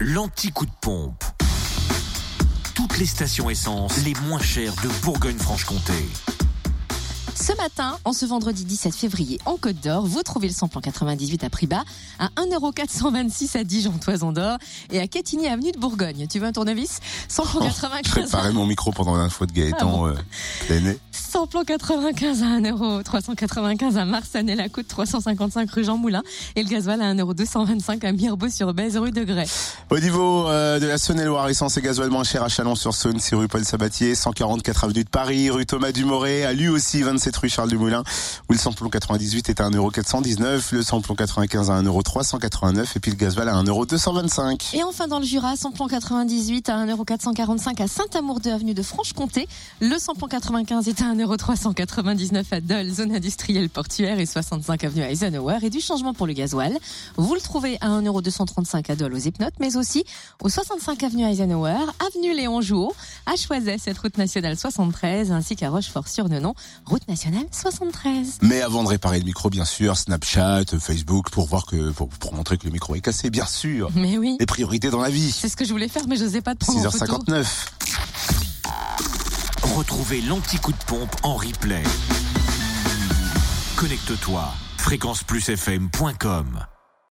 l'anti-coup de pompe. Toutes les stations essence les moins chères de Bourgogne-Franche-Comté. Ce matin, en ce vendredi 17 février, en Côte d'Or, vous trouvez le samplon 98 à prix bas à 1,426€ à Dijon, Toison d'Or et à Quetigny, avenue de Bourgogne. Tu veux un tournevis? Samplon 95. Préparez mon micro pendant l'info de Gaëtan. Ah euh, Samplon 95 à 1,395€ à Marsanne et la Côte 355 rue Jean Moulin et le gasoil à 1,225€ à Mirbeau-sur-Bèze rue de Grès. Au niveau euh, de la Saône-et-Loire, essence et gasoil moins cher à Chalon-sur-Saône, c'est rue Paul Sabatier, 144 avenue de Paris, rue Thomas Dumoré, à lui aussi 27 rue Charles Dumoulin, où le samplon 98 est à 1,419€, le samplon 95 à 1,389€ et puis le gasoil à 1,225€. Et enfin dans le Jura, samplon 98 à 1,445€ à Saint-Amour de avenue de Franche-Comté, le samplon 95 est à 1,399€ à Dole, zone industrielle portuaire et 65 avenue Eisenhower et du changement pour le gasoil. Vous le trouvez à 1,235€ à Dole aux Hypnotes, mais aussi au 65 avenue Eisenhower, avenue Léon Jouot, à Choiset, cette route nationale 73, ainsi qu'à Rochefort-sur-Nenon, route nationale 73. Mais avant de réparer le micro, bien sûr, Snapchat, Facebook, pour voir que, pour, pour montrer que le micro est cassé, bien sûr. Mais oui. Les priorités dans la vie. C'est ce que je voulais faire, mais je n'osais pas te prendre 6h59. Retrouvez l'anti-coup de pompe en replay. Connecte-toi. fréquenceplusfm.com